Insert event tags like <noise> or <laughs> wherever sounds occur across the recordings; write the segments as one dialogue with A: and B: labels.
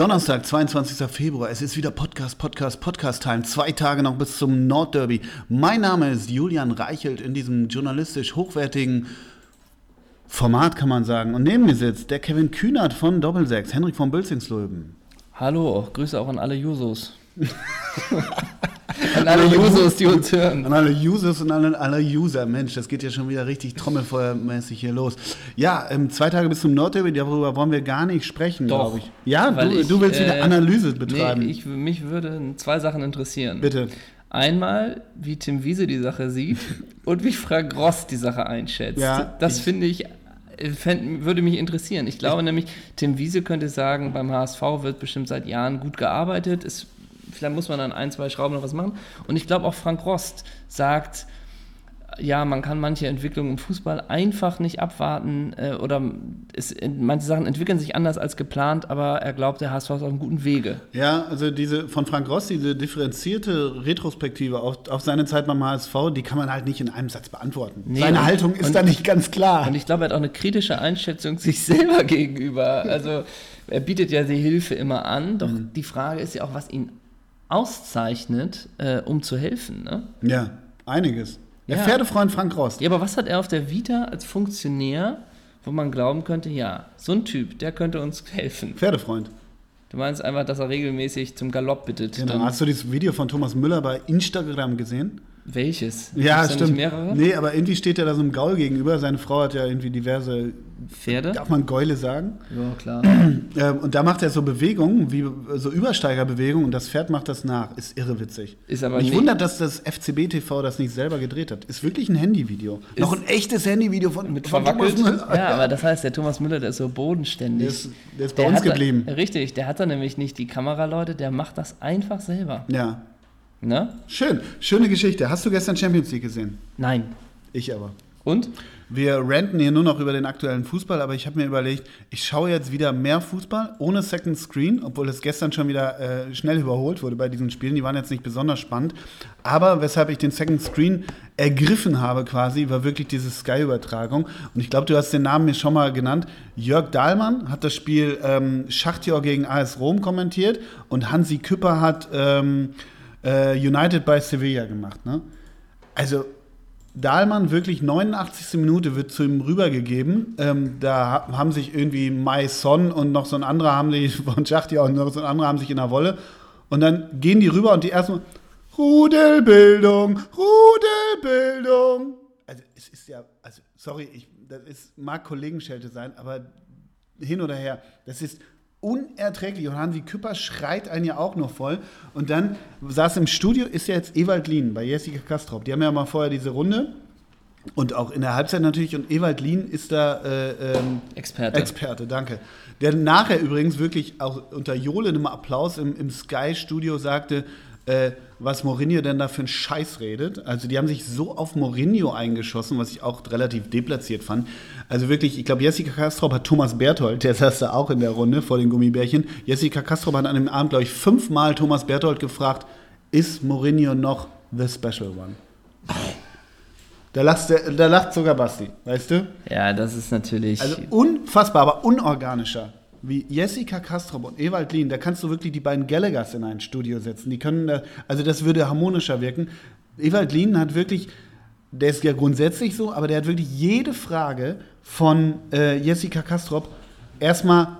A: Donnerstag, 22. Februar. Es ist wieder Podcast, Podcast, Podcast-Time. Zwei Tage noch bis zum Nordderby. Mein Name ist Julian Reichelt in diesem journalistisch hochwertigen Format, kann man sagen. Und neben mir sitzt der Kevin Kühnert von Doppelsechs, Henrik von Bülzingslöwen.
B: Hallo, Grüße auch an alle Jusos. <laughs> an alle Jusos, die uns hören.
A: An alle Users und an alle User. Mensch, das geht ja schon wieder richtig trommelfeuermäßig hier los. Ja, ähm, zwei Tage bis zum Nordderby, darüber wollen wir gar nicht sprechen, glaube ich. Ja, du,
B: ich,
A: du, willst
B: äh,
A: wieder Analyse betreiben.
B: Nee, ich, mich würden zwei Sachen interessieren.
A: Bitte.
B: Einmal, wie Tim Wiese die Sache sieht <laughs> und wie Frank Ross die Sache einschätzt.
A: Ja,
B: das
A: ich-
B: finde ich, äh, fänd, würde mich interessieren. Ich glaube nämlich, Tim Wiese könnte sagen, beim HSV wird bestimmt seit Jahren gut gearbeitet. Es, vielleicht muss man an ein, zwei Schrauben noch was machen. Und ich glaube auch Frank Rost sagt, ja, man kann manche Entwicklungen im Fußball einfach nicht abwarten äh, oder es, manche Sachen entwickeln sich anders als geplant, aber er glaubt, der HSV ist auf einem guten Wege.
A: Ja, also diese von Frank Ross, diese differenzierte Retrospektive auf, auf seine Zeit beim HSV, die kann man halt nicht in einem Satz beantworten.
B: Nee,
A: seine
B: und-
A: Haltung ist
B: und-
A: da nicht ganz klar.
B: Und ich glaube, er hat auch eine kritische Einschätzung sich <laughs> selber gegenüber. Also er bietet ja die Hilfe immer an, doch
A: Mhm.
B: die Frage ist ja auch, was ihn auszeichnet, äh, um zu helfen. Ne?
A: ja, einiges. Der
B: Ja.
A: Pferdefreund Frank Ross.
B: Ja, aber was hat er auf der Vita als Funktionär, wo man glauben könnte, ja, so ein Typ, der könnte uns helfen.
A: Pferdefreund.
B: Du meinst einfach, dass er regelmäßig zum Galopp bittet.
A: Genau.
B: Dann-
A: Hast du dieses Video von Thomas Müller bei Instagram gesehen?
B: welches?
A: Ja,
B: Gibt's da
A: stimmt.
B: Nicht mehrere
A: Nee, aber irgendwie steht er da so einem Gaul gegenüber. Seine Frau hat ja irgendwie diverse,
B: Pferde?
A: darf man Gäule sagen?
B: Ja, klar. <clears throat>
A: Ähm, und da macht er so Bewegungen, wie so Übersteigerbewegungen und das Pferd macht das nach. Ist irre witzig.
B: Ist aber
A: Mich wundert, dass das FCB TV das nicht selber gedreht hat. Ist wirklich ein Handyvideo. Noch ein echtes Handyvideo von,
B: Mit
A: von Thomas. Müller.
B: Ja, aber das heißt, der Thomas Müller, der ist so bodenständig.
A: Der ist- der ist bei uns
B: hat da-
A: geblieben.
B: richtig, der hat da nämlich nicht die Kameraleute, der macht das einfach selber.
A: Ja,
B: Ne?
A: schön. Schöne Geschichte. Hast du gestern Champions League gesehen?
B: Nein.
A: Ich aber.
B: Und?
A: Wir ranten hier nur noch über den aktuellen Fußball, aber ich habe mir überlegt, ich schaue jetzt wieder mehr Fußball ohne Second Screen, obwohl es gestern schon wieder äh, schnell überholt wurde bei diesen Spielen. Die waren jetzt nicht besonders spannend. Aber weshalb ich den Second Screen ergriffen habe quasi, war wirklich diese Sky-Übertragung. Und ich glaube, du hast den Namen mir schon mal genannt. Jörg Dahlmann hat das Spiel ähm, Schachtjor gegen AS Rom kommentiert und Hansi Küpper hat ähm, äh, United bei Sevilla gemacht. Ne? Also Dahlmann wirklich 89. Minute wird zu ihm rübergegeben. Ähm, da ha- haben sich irgendwie Mai Son und noch so ein anderer haben sich <laughs> von Schachtia und noch so ein anderer haben sich in der Wolle. Und dann gehen die rüber und die ersten Rudelbildung, Rudelbildung. Also es ist ja, also sorry, ich, das ist, mag Kollegenschelte sein, aber hin oder her, das ist unerträglich. Und Hansi Küpper schreit einen ja auch noch voll. Und dann saß im Studio, ist ja jetzt Ewald Lien bei Jessica Kastrop. Die haben ja mal vorher diese Runde. Und auch in der Halbzeit natürlich. Und Ewald Lien ist da äh, ähm,
B: Experte.
A: Experte, danke. Der nachher übrigens wirklich auch unter johlendem Applaus im, im Sky-Studio sagte, äh, was Mourinho denn da für einen Scheiß redet. Also die haben sich so auf Mourinho eingeschossen, was ich auch relativ deplatziert fand. Also wirklich, ich glaube, Jessica Kastrop hat Thomas Berthold, der saß da auch in der Runde vor den Gummibärchen. Jessica Kastrop hat an dem Abend, glaube ich, fünfmal Thomas Berthold gefragt, ist Mourinho noch the special one? Da lacht, da lacht sogar Basti, weißt du?
B: Ja, das ist natürlich.
A: Also unfassbar, aber unorganischer. Wie Jessica Kastrop und Ewald Lien, da kannst du wirklich die beiden Gallaghers in ein Studio setzen. Die können da, also das würde harmonischer wirken. Ewald Lien hat wirklich, der ist ja grundsätzlich so, aber der hat wirklich jede Frage von äh, Jessica Kastrop erstmal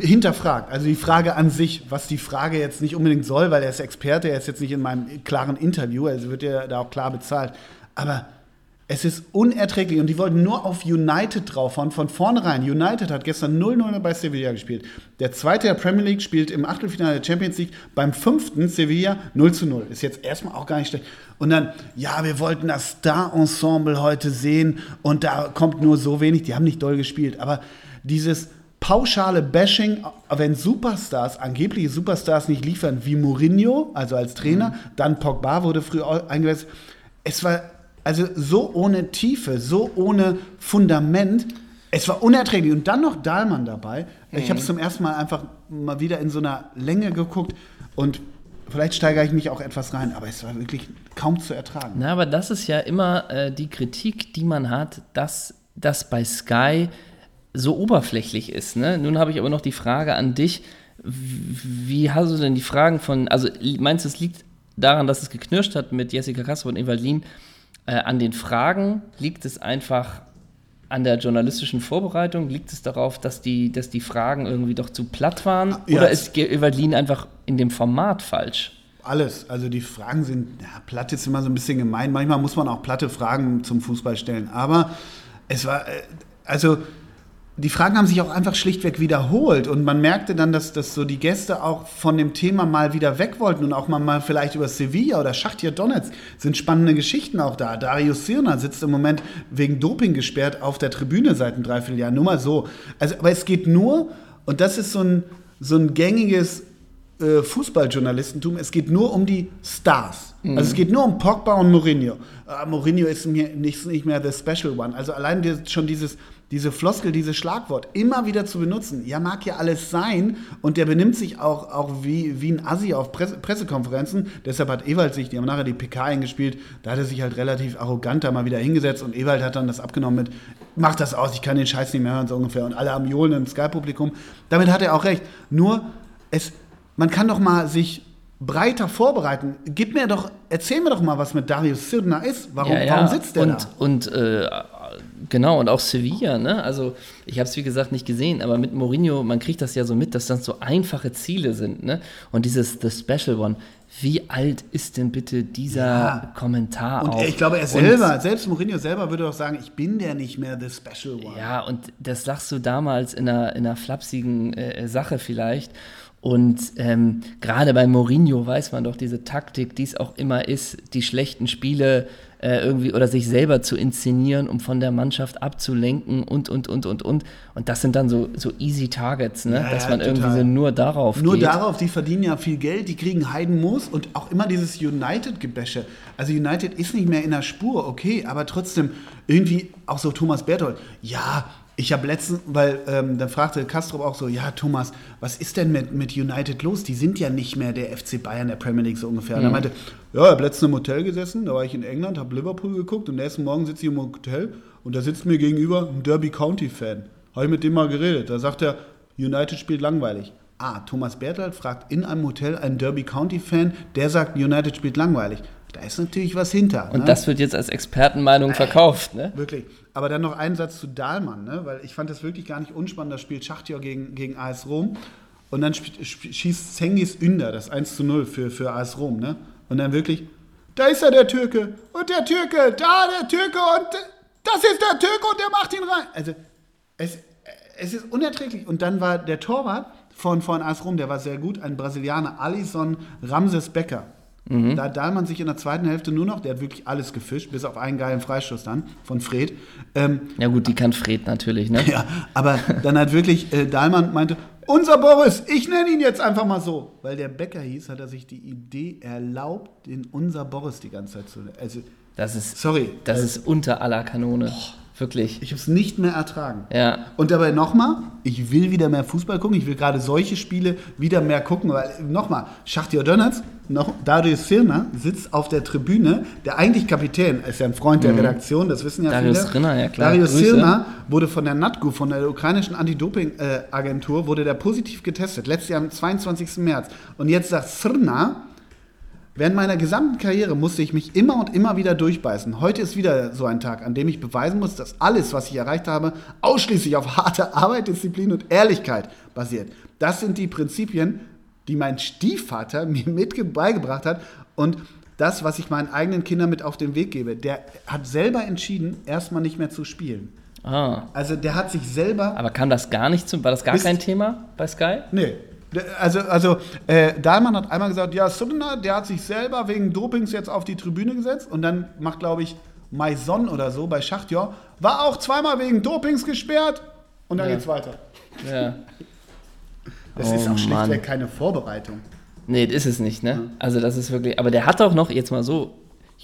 A: hinterfragt. Also die Frage an sich, was die Frage jetzt nicht unbedingt soll, weil er ist Experte, er ist jetzt nicht in meinem klaren Interview, also wird er da auch klar bezahlt. Aber es ist unerträglich und die wollten nur auf United draufhauen von vornherein. United hat gestern 0-0 bei Sevilla gespielt. Der zweite der Premier League spielt im Achtelfinale der Champions League beim fünften Sevilla 0 zu 0. Ist jetzt erstmal auch gar nicht schlecht. Und dann, ja, wir wollten das Star-Ensemble heute sehen und da kommt nur so wenig. Die haben nicht doll gespielt, aber dieses pauschale Bashing, wenn Superstars, angebliche Superstars nicht liefern, wie Mourinho, also als Trainer, dann Pogba wurde früh eingewechselt. Es war also so ohne Tiefe, so ohne Fundament. Es war unerträglich. Und dann noch Dahlmann dabei. Ich habe es zum ersten Mal einfach mal wieder in so einer Länge geguckt und vielleicht steigere ich mich auch etwas rein, aber es war wirklich kaum zu ertragen.
B: Na, aber das ist ja immer äh, die Kritik, die man hat, dass das bei Sky so oberflächlich ist. Ne? Nun habe ich aber noch die Frage an dich, wie hast du denn die Fragen von, also meinst du, es liegt daran, dass es geknirscht hat mit Jessica Kasper und Evalin? Äh, an den Fragen liegt es einfach an der journalistischen Vorbereitung? Liegt es darauf, dass die, dass die Fragen irgendwie doch zu platt waren?
A: Ja,
B: Oder ist Evalin einfach in dem Format falsch?
A: Alles. Also die Fragen sind, ja, platt ist immer so ein bisschen gemein. Manchmal muss man auch platte Fragen zum Fußball stellen. Aber es war, äh, also die Fragen haben sich auch einfach schlichtweg wiederholt und man merkte dann, dass, dass so die Gäste auch von dem Thema mal wieder weg wollten und auch mal, mal vielleicht über Sevilla oder Schachtja Donetsk sind spannende Geschichten auch da. Darius Sirner sitzt im Moment wegen Doping gesperrt auf der Tribüne seit einem Dreivierteljahr, nur mal so. Also, aber es geht nur, und das ist so ein, so ein gängiges äh, Fußballjournalistentum, es geht nur um die Stars. Mhm. Also es geht nur um Pogba und Mourinho. Äh, Mourinho ist nicht, nicht mehr the special one. Also allein die, schon dieses diese Floskel, dieses Schlagwort immer wieder zu benutzen. Ja, mag ja alles sein und der benimmt sich auch, auch wie, wie ein Assi auf Presse, Pressekonferenzen. Deshalb hat Ewald sich, die haben nachher die PK eingespielt, da hat er sich halt relativ arrogant da mal wieder hingesetzt und Ewald hat dann das abgenommen mit, mach das aus, ich kann den Scheiß nicht mehr hören, so ungefähr. Und alle am Johlen im Sky-Publikum. Damit hat er auch recht. Nur, es, man kann doch mal sich breiter vorbereiten. Gib mir doch, erzähl mir doch mal, was mit Darius Sirna ist. Warum,
B: ja, ja.
A: warum sitzt der
B: und,
A: da?
B: Und äh, Genau, und auch Sevilla, ne? Also, ich habe es wie gesagt nicht gesehen, aber mit Mourinho, man kriegt das ja so mit, dass das so einfache Ziele sind, ne? Und dieses The Special One, wie alt ist denn bitte dieser ja. Kommentar?
A: Und
B: auch?
A: ich glaube, er selber, und, selbst Mourinho selber würde doch sagen, ich bin der nicht mehr The Special One.
B: Ja, und das sagst du damals in einer, in einer flapsigen äh, Sache vielleicht. Und ähm, gerade bei Mourinho weiß man doch diese Taktik, die es auch immer ist, die schlechten Spiele äh, irgendwie oder sich selber zu inszenieren, um von der Mannschaft abzulenken und, und, und, und, und. Und das sind dann so, so easy Targets, ne? Ja, dass man ja, irgendwie so nur darauf
A: Nur
B: geht.
A: darauf, die verdienen ja viel Geld, die kriegen Heidenmoos und auch immer dieses United-Gebäsche. Also United ist nicht mehr in der Spur, okay, aber trotzdem irgendwie auch so Thomas Berthold, ja, ich habe letztens, weil ähm, dann fragte Castro auch so, ja Thomas, was ist denn mit, mit United los? Die sind ja nicht mehr der FC Bayern der Premier League so ungefähr. Mhm. Und er meinte, ja, ich habe letztens im Hotel gesessen, da war ich in England, habe Liverpool geguckt und nächsten Morgen sitze ich im Hotel und da sitzt mir gegenüber ein Derby County Fan. Habe ich mit dem mal geredet. Da sagt er, United spielt langweilig. Ah, Thomas Berthold fragt in einem Hotel einen Derby County Fan, der sagt, United spielt langweilig. Da ist natürlich was hinter.
B: Und ne? das wird jetzt als Expertenmeinung äh, verkauft, ne?
A: Wirklich. Aber dann noch einen Satz zu Dahlmann, ne? weil ich fand das wirklich gar nicht unspannend. Das spielt Schachtjör gegen, gegen AS Rom. Und dann schießt Zengis Ünder das 1 zu 0 für, für AS Rom. Ne? Und dann wirklich, da ist er der Türke. Und der Türke, da der Türke. Und das ist der Türke und der macht ihn rein. Also es, es ist unerträglich. Und dann war der Torwart von, von AS Rom, der war sehr gut, ein Brasilianer, Alisson Ramses Becker. Mhm. Da hat Dahlmann sich in der zweiten Hälfte nur noch, der hat wirklich alles gefischt, bis auf einen geilen Freistoß dann von Fred.
B: Ähm, ja gut, die kann Fred natürlich, ne? <laughs>
A: Ja, aber dann hat wirklich äh, Dahlmann meinte, unser Boris, ich nenne ihn jetzt einfach mal so. Weil der Bäcker hieß, hat er sich die Idee erlaubt, den unser Boris die ganze Zeit zu nennen. Also,
B: das ist, sorry. Das äh, ist unter aller Kanone. Boah. Wirklich.
A: Ich habe es nicht mehr ertragen.
B: Ja.
A: Und dabei nochmal, ich will wieder mehr Fußball gucken. Ich will gerade solche Spiele wieder mehr gucken. Weil nochmal, Schachtja Dönitz, noch Darius Sirner sitzt auf der Tribüne. Der eigentlich Kapitän ist ja ein Freund der mhm. Redaktion, das wissen ja
B: Darius
A: viele.
B: Rinner, ja klar.
A: Darius Sirner wurde von der NATGU, von der ukrainischen Anti-Doping-Agentur, wurde der positiv getestet. Letztes Jahr am 22. März. Und jetzt sagt Sirner, Während meiner gesamten Karriere musste ich mich immer und immer wieder durchbeißen. Heute ist wieder so ein Tag, an dem ich beweisen muss, dass alles, was ich erreicht habe, ausschließlich auf harte <laughs> Arbeit, Disziplin und Ehrlichkeit basiert. Das sind die Prinzipien, die mein Stiefvater <laughs> mir mit beigebracht hat und das, was ich meinen eigenen Kindern mit auf den Weg gebe. Der hat selber entschieden, erstmal nicht mehr zu spielen.
B: Ah.
A: Also der hat sich selber.
B: Aber kam das gar nicht zum, war das gar kein Thema bei Sky?
A: Nee, also, also äh, Dahlmann hat einmal gesagt, ja, Sudner, der hat sich selber wegen Dopings jetzt auf die Tribüne gesetzt und dann macht, glaube ich, Maison oder so bei Schachtjor, war auch zweimal wegen Dopings gesperrt und dann ja. geht's weiter.
B: Ja. <laughs>
A: Das oh, ist auch schlichtweg Mann. keine Vorbereitung.
B: Nee, das ist es nicht, ne? Also das ist wirklich, aber der hat doch noch, jetzt mal so,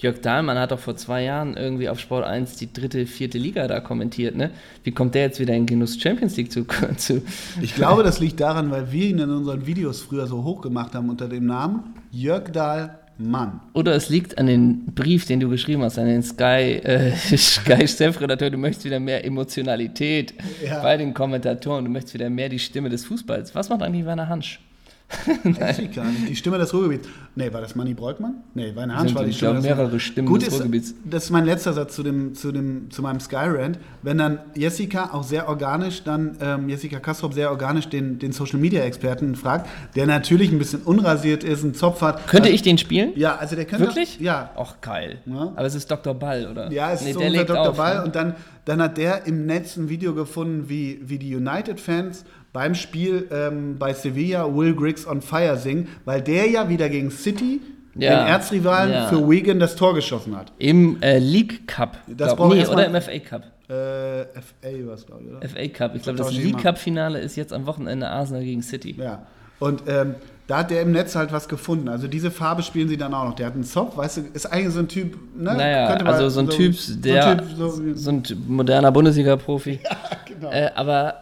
B: Jörg Dahlmann hat doch vor zwei Jahren irgendwie auf Sport 1 die dritte, vierte Liga da kommentiert, ne? Wie kommt der jetzt wieder in Genuss Champions League zu? <laughs> zu
A: ich glaube, das liegt daran, weil wir ihn in unseren Videos früher so hoch gemacht haben unter dem Namen Jörg Dahlmann.
B: Oder es liegt an den Brief, den du geschrieben hast, an den Sky, äh, <laughs> Sky Chefredakteur. Du möchtest wieder mehr Emotionalität ja. bei den Kommentatoren. Du möchtest wieder mehr die Stimme des Fußballs. Was macht eigentlich Werner Hansch? <laughs>
A: Jessica, die Stimme des Ruhrgebiets. Nee, war das Manny Breukmann? Nee, Wein Hans
B: Sind,
A: war die
B: ich
A: Stimme
B: glaube,
A: des
B: mehrere Stimmen
A: Gut
B: des
A: ist,
B: Ruhrgebiets.
A: das ist mein letzter Satz zu, dem, zu, dem, zu meinem Skyrant. Wenn dann Jessica auch sehr organisch, dann ähm, Jessica Kastrop sehr organisch den, den Social Media Experten fragt, der natürlich ein bisschen unrasiert ist, einen Zopf hat.
B: Könnte
A: Also-
B: ich den spielen?
A: Ja, also der könnte.
B: Wirklich?
A: Ja.
B: Ach, geil.
A: Ja.
B: Aber es ist Dr. Ball, oder?
A: Ja, es
B: Nee,
A: ist so
B: der
A: unser Dr.
B: auf,
A: Ball.
B: ne?
A: Und dann, dann hat der im Netz ein Video gefunden, wie, wie die United-Fans beim Spiel ähm, bei Sevilla Will Griggs on Fire singen, weil der ja wieder gegen City,
B: Ja.
A: den Erzrivalen,
B: Ja.
A: für Wigan das Tor geschossen hat.
B: Im äh, League Cup.
A: Das
B: glaub, nee, oder im FA Cup.
A: Äh, FA war es, glaube ich, oder?
B: FA Cup. Ich glaube, das. League Cup-Finale ist jetzt am Wochenende Arsenal gegen City.
A: Ja. Und ähm, da hat der im Netz halt was gefunden. Also diese Farbe spielen sie dann auch noch. Der hat einen Zopf, weißt du, ist eigentlich so ein Typ, ne?
B: Naja, also so ein Typ, der,
A: So ein Typ, so,
B: so ein moderner Bundesliga-Profi. <laughs>
A: genau.
B: Äh, aber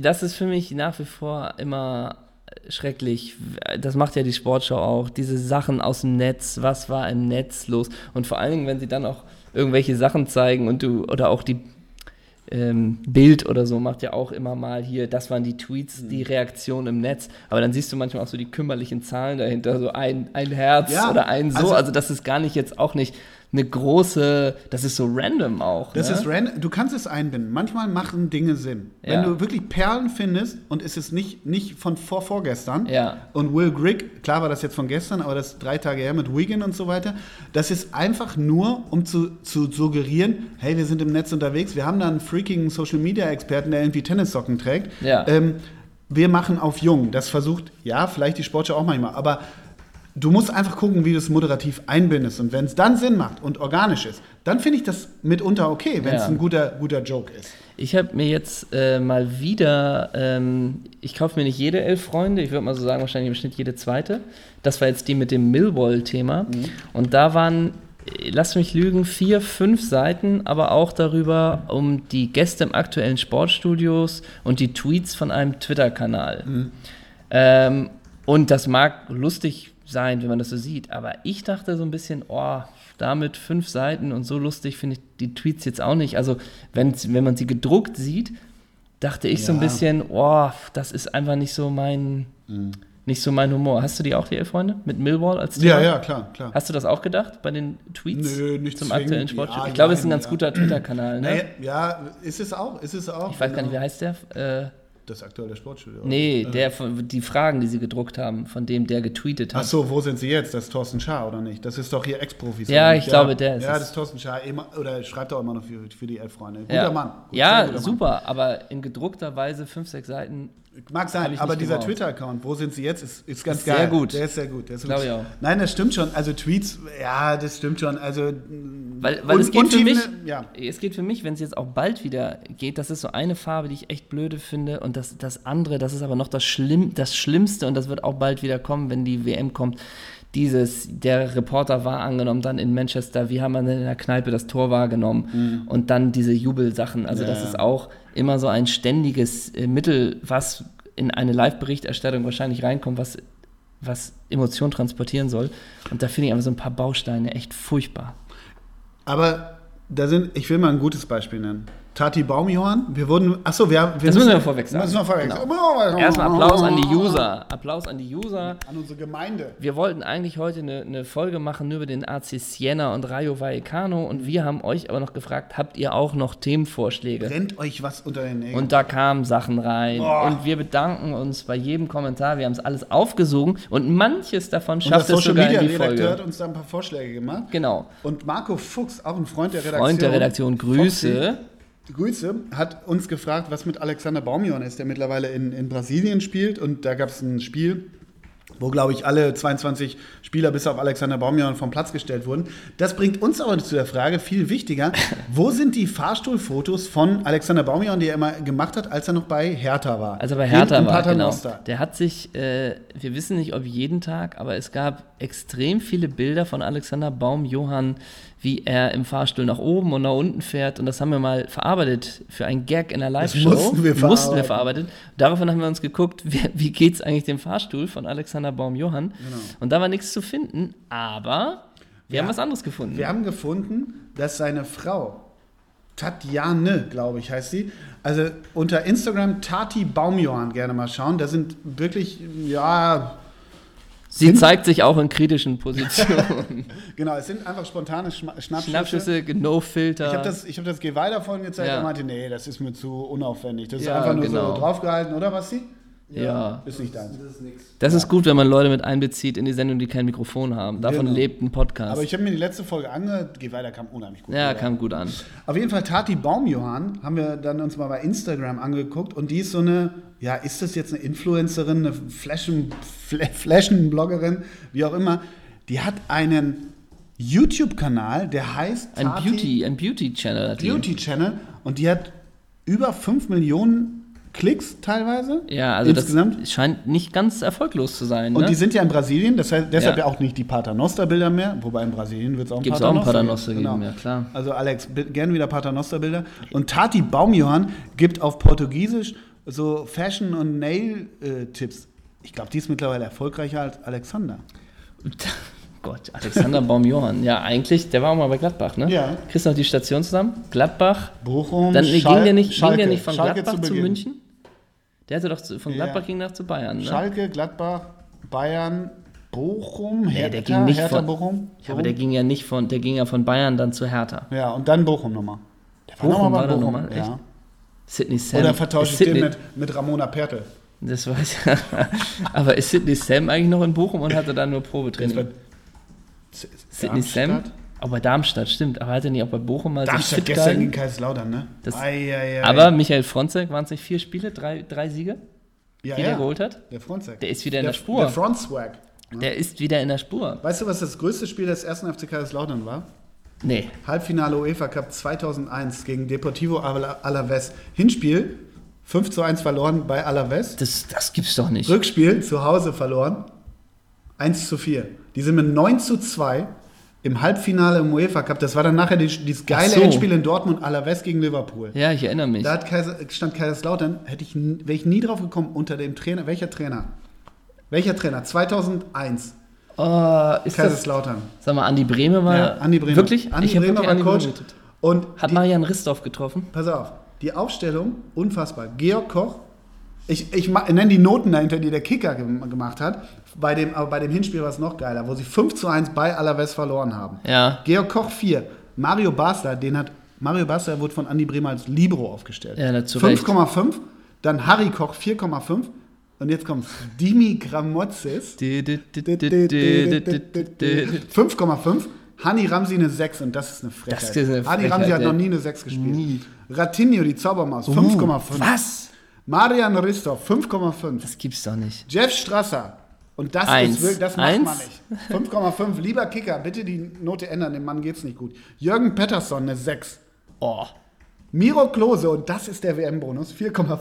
B: das ist für mich nach wie vor immer schrecklich. Das macht ja die Sportschau auch. Diese Sachen aus dem Netz, was war im Netz los? Und vor allen Dingen, wenn sie dann auch irgendwelche Sachen zeigen und du, oder auch die ähm, Bild oder so macht ja auch immer mal hier, das waren die Tweets,
A: Mhm.
B: die Reaktion im Netz. Aber dann siehst du manchmal auch so die kümmerlichen Zahlen dahinter, so ein, ein Herz
A: Ja,
B: oder ein so.
A: also-
B: Also, das ist gar nicht jetzt auch nicht eine große, das ist so random auch.
A: Das
B: ne?
A: ist random. Du kannst es einbinden. Manchmal machen Dinge Sinn.
B: Ja.
A: Wenn du wirklich Perlen findest und es ist nicht, nicht von vor vorgestern
B: Ja.
A: und Will Grigg, klar war das jetzt von gestern, aber das drei Tage her mit Wigan und so weiter, das ist einfach nur, um zu, zu suggerieren, hey, wir sind im Netz unterwegs, wir haben da einen freaking Social-Media-Experten, der irgendwie Tennissocken trägt.
B: Ja.
A: Ähm, wir machen auf jung. Das versucht, ja, vielleicht die Sportschau auch manchmal, aber du musst einfach gucken, wie du es moderativ einbindest. Und wenn es dann Sinn macht und organisch ist, dann finde ich das mitunter okay, wenn es
B: Ja.
A: ein guter, guter Joke ist.
B: Ich habe mir jetzt äh, mal wieder, ähm, ich kaufe mir nicht jede elf Freunde, ich würde mal so sagen, wahrscheinlich im Schnitt jede zweite. Das war jetzt die mit dem Millwall-Thema. Und da waren, lass mich lügen, vier, fünf Seiten, aber auch darüber um die Gäste im aktuellen Sportstudios und die Tweets von einem Twitter-Kanal. Ähm, und das mag lustig sein, wenn man das so sieht, aber ich dachte so ein bisschen, oh, damit fünf Seiten und so lustig finde ich die Tweets jetzt auch nicht. Also, wenn's, wenn man sie gedruckt sieht, dachte ich so ein
A: Ja.
B: bisschen, oh, das ist einfach nicht so mein, nicht so mein Humor. Hast du die auch, die Freunde? Mit Millwall als Thema?
A: Ja, ja, klar, klar.
B: Hast du das auch gedacht bei den Tweets
A: Nö, nicht
B: zum
A: zwingend.
B: aktuellen Sport?
A: Ja,
B: ich glaube, es ist ein ganz
A: ja.
B: guter Twitter-Kanal. Ne?
A: Naja, ja, ist es auch, ist es auch.
B: Ich weiß gar nicht, wie heißt der? Äh,
A: Das aktuelle Sportstudio.
B: nee,
A: Äh,
B: der von, die Fragen, die sie gedruckt haben, von dem der getweetet hat.
A: Ach so, wo sind sie jetzt? Das ist Thorsten Schaar, oder nicht? Das ist doch hier Ex-Profis.
B: Ja,
A: oder
B: ich
A: nicht?
B: glaube, der ist
A: Ja, das ist Thorsten Schaar. Immer, oder schreibt auch immer noch für, für die Elf-Freunde. Guter
B: ja.
A: Mann. Gut,
B: ja,
A: guter Mann.
B: super, aber in gedruckter Weise fünf, sechs Seiten.
A: Mag sein, aber dieser. Twitter-Account, wo sind sie jetzt, ist, ist ganz
B: Ist
A: geil.
B: sehr gut.
A: Der ist sehr gut. Der ist
B: Glaube
A: wirklich-
B: ich auch.
A: Nein, das stimmt schon. Also Tweets, ja, das stimmt schon. Also,
B: Weil, weil
A: Und-
B: es geht für mich,
A: ja.
B: es geht für mich, wenn es jetzt auch bald wieder geht, das ist so eine Farbe, die ich echt blöde finde. Und das, das andere, das ist aber noch das, Schlimm, das Schlimmste und das wird auch bald wieder kommen, wenn die WM kommt. Dieses, der Reporter war angenommen dann in Manchester, wie haben wir denn in der Kneipe das Tor wahrgenommen und dann diese Jubelsachen. Also
A: Mhm. Ja,
B: das ist auch immer so ein ständiges äh, Mittel, was in eine Live-Berichterstattung wahrscheinlich reinkommt, was, was Emotionen transportieren soll. Und da finde ich einfach so ein paar Bausteine echt furchtbar.
A: aber da sind, ich will mal ein gutes Beispiel nennen. Tati Baumjohann, wir wurden, achso, wir, wir
B: Das müssen wir vorweg sagen.
A: Müssen wir vorweg sagen.
B: Erstmal Applaus an die User. Applaus an die User.
A: An unsere Gemeinde.
B: Wir wollten eigentlich heute eine, eine Folge machen nur über den AC Siena und Rayo Vallecano und wir haben euch aber noch gefragt, habt ihr auch noch Themenvorschläge?
A: Brennt euch was unter den Nägeln.
B: Und da kamen Sachen rein.
A: Boah.
B: Und wir bedanken uns bei jedem Kommentar. Wir haben es alles aufgesogen und manches davon schafft es
A: Social
B: sogar
A: Media
B: in die
A: Redakteur
B: Folge.
A: hat uns da ein paar Vorschläge gemacht.
B: Genau.
A: Und Marco Fuchs, auch ein Freund der Redaktion.
B: Freund der Redaktion, Grüße.
A: Foxy, Grüße, hat uns gefragt, was mit Alexander Baumjohann ist, der mittlerweile in, in Brasilien spielt. Und da gab es ein Spiel, wo, glaube ich, alle 22 Spieler bis auf Alexander Baumjohann vom Platz gestellt wurden. Das bringt uns aber zu der Frage, viel wichtiger, wo sind die Fahrstuhlfotos von Alexander Baumjohann, die er immer gemacht hat, als er noch bei Hertha war?
B: Also bei Hertha war, genau.
A: Paternoster.
B: Der hat sich, äh, wir wissen nicht, ob jeden Tag, aber es gab extrem viele Bilder von Alexander Baum-Johann, wie er im Fahrstuhl nach oben und nach unten fährt. Und das haben wir mal verarbeitet für einen Gag in der Live-Show.
A: mussten wir
B: Mussten wir
A: verarbeiten.
B: verarbeitet. Daraufhin haben wir uns geguckt, wie, wie geht es eigentlich dem Fahrstuhl von Alexander Baum-Johann.
A: Genau.
B: Und da war nichts zu finden, aber wir
A: Ja.
B: haben was anderes gefunden.
A: Wir haben gefunden, dass seine Frau Tatjane, glaube ich, heißt sie. Also unter Instagram Tati Baumjohann gerne mal schauen. Da sind wirklich, ja,
B: Sie zeigt sich auch in kritischen Positionen. <laughs>
A: genau, es sind einfach spontane Schma- Schnappschüsse.
B: Schnappschüsse, no Filter.
A: Ich habe das, ich hab das Geh weiter vorhin gezeigt,
B: Ja.
A: er meinte, nee, das ist mir zu unaufwendig. Das ist
B: Ja,
A: einfach nur
B: genau.
A: so draufgehalten, oder Basti?
B: Ja.
A: Ist nicht deins.
C: Das ist nix.
B: Das ist gut, wenn man Leute mit einbezieht in die Sendung, die kein Mikrofon haben. Davon
A: Genau.
B: lebt ein Podcast.
A: Aber ich habe mir die letzte Folge angehört, Geh weiter kam unheimlich gut.
B: ja,
A: rüber.
B: kam gut an.
A: Auf jeden Fall Tati Baumjohann haben wir dann uns mal bei Instagram angeguckt und die ist so eine, ja, ist das jetzt eine Influencerin, eine Flashen, Fla- Flashen-Bloggerin, wie auch immer, die hat einen YouTube-Kanal, der heißt
B: Ein
A: Tati
B: Beauty, ein Beauty-Channel hat die.
A: Beauty-Channel und die hat über 5 Millionen Klicks teilweise
B: Ja, also
A: insgesamt.
B: das scheint nicht ganz erfolglos zu sein.
A: und
B: ne?
A: die sind ja in Brasilien, das heißt, deshalb
B: Ja.
A: ja. auch nicht die Paternoster-Bilder mehr, wobei in Brasilien wird es auch ein
B: Gibt es auch ein
A: Paternoster
B: Paternoster
A: geben,
B: geben, ja klar.
A: Also Alex, bi- gern wieder Paternoster-Bilder. Und Tati Baumjohann gibt auf Portugiesisch so Fashion- und Nail-Tipps. Ich glaube, die ist mittlerweile erfolgreicher als Alexander. <laughs>
B: Gott, Alexander Baumjohann. Ja, eigentlich, der war auch mal bei Gladbach, ne?
A: Ja.
B: Kriegst du noch die Station zusammen? Gladbach.
A: Bochum,
B: Dann nee,
A: Schal-
B: ging, der nicht, ging
A: Schalke.
B: der nicht von
A: Schalke
B: Gladbach zu,
A: Beginn.
B: München? Der hatte doch zu, von
A: Ja.
B: Gladbach ging nach zu Bayern, ne?
A: Schalke, Gladbach, Bayern, Bochum, Hertha,
B: der ging nicht
A: Hertha
B: von-
A: Bochum.
B: Ja, aber der ging ja nicht von, der ging ja von Bayern dann zu Hertha.
A: Ja, und dann Bochum nochmal. Der
B: Bochum war
A: bei
B: da
A: Bochum.
B: noch mal, echt?
A: Ja.
B: Sidney Sam.
A: Oder vertausche ich den
B: Sidney-
A: mit, mit Ramona Pertel.
B: Das weiß ich. <laughs> aber ist Sidney Sam eigentlich noch in Bochum und hatte da nur Probetraining? Sidney Sam? Auch bei Darmstadt, stimmt. Aber hat er nicht auch bei Bochum mal
A: Darmstadt
B: fit
A: gestern
B: gehalten?
A: gegen Kaiserslautern, ne?
B: Das-
A: Ei, ei, ei.
B: Aber Michael Fronzek, waren es nicht vier Spiele, drei, drei Siege,
A: ja,
B: die
A: ja.
B: der geholt hat?
A: Der Frontzek.
B: Der ist wieder in
A: der,
B: der Spur.
A: Der Frontswag.
B: Der ist wieder in der Spur.
A: Weißt du, was das größte Spiel des ersten FC Kaiserslautern war?
B: Nee.
A: Halbfinale UEFA Cup 2001 gegen Deportivo Ala- Alaves. Hinspiel 5 zu 1 verloren bei Alaves.
B: Das, das gibt's doch nicht.
A: Rückspiel zu Hause verloren 1 zu 4. Die sind mit 9 zu 2 im Halbfinale im UEFA Cup. Das war dann nachher die, dieses geile
B: so.
A: Endspiel in Dortmund Alaves gegen Liverpool.
B: Ja, ich erinnere mich.
A: Da Kaiser, stand Kaiserslautern, hätte ich, wäre ich nie drauf gekommen, unter dem Trainer. Welcher Trainer? Welcher Trainer? 2001.
B: Oh, ist das,
A: Kaiserslautern.
B: sag mal, Andi Brehme war.
A: Ja, Andi Bremer.
B: Wirklich?
A: Andi
B: ich
A: Bremer
B: wirklich
A: war
B: Andi
A: Coach. Und
B: Hat
A: die,
B: Marian Ristorf getroffen?
A: pass auf, die Aufstellung, unfassbar. Georg Koch, ich, ich nenne die Noten dahinter, die der Kicker gem- gemacht hat. Bei dem, aber bei dem Hinspiel war es noch geiler, wo sie 5 zu 1 bei Alaves verloren haben.
B: Ja.
A: Georg Koch 4. Mario Basler, den hat, Mario Basler wurde von Andi Bremer als Libero aufgestellt.
B: Ja, na, zu Recht.
A: 5,5. Dann Harry Koch 4,5. Und jetzt kommt Dimi Gramotzes. 5,5. Hani Ramsi eine 6 und das ist eine Frechheit.
B: Das ist eine
A: Hani Ramsi hat noch nie eine 6 gespielt.
B: Nie.
A: Ratinho, die Zaubermaus, 5,5.
B: Was?
A: Marian Ristov, 5,5.
B: Das gibt's doch nicht.
A: Jeff Strasser. Und das
B: Eins.
A: ist wirklich, das macht
B: Eins?
A: man nicht. 5,5. Lieber Kicker, bitte die Note ändern, dem Mann geht's nicht gut. Jürgen Pettersson, eine 6.
B: Oh.
A: Miro Klose, und das ist der WM-Bonus, 4,5.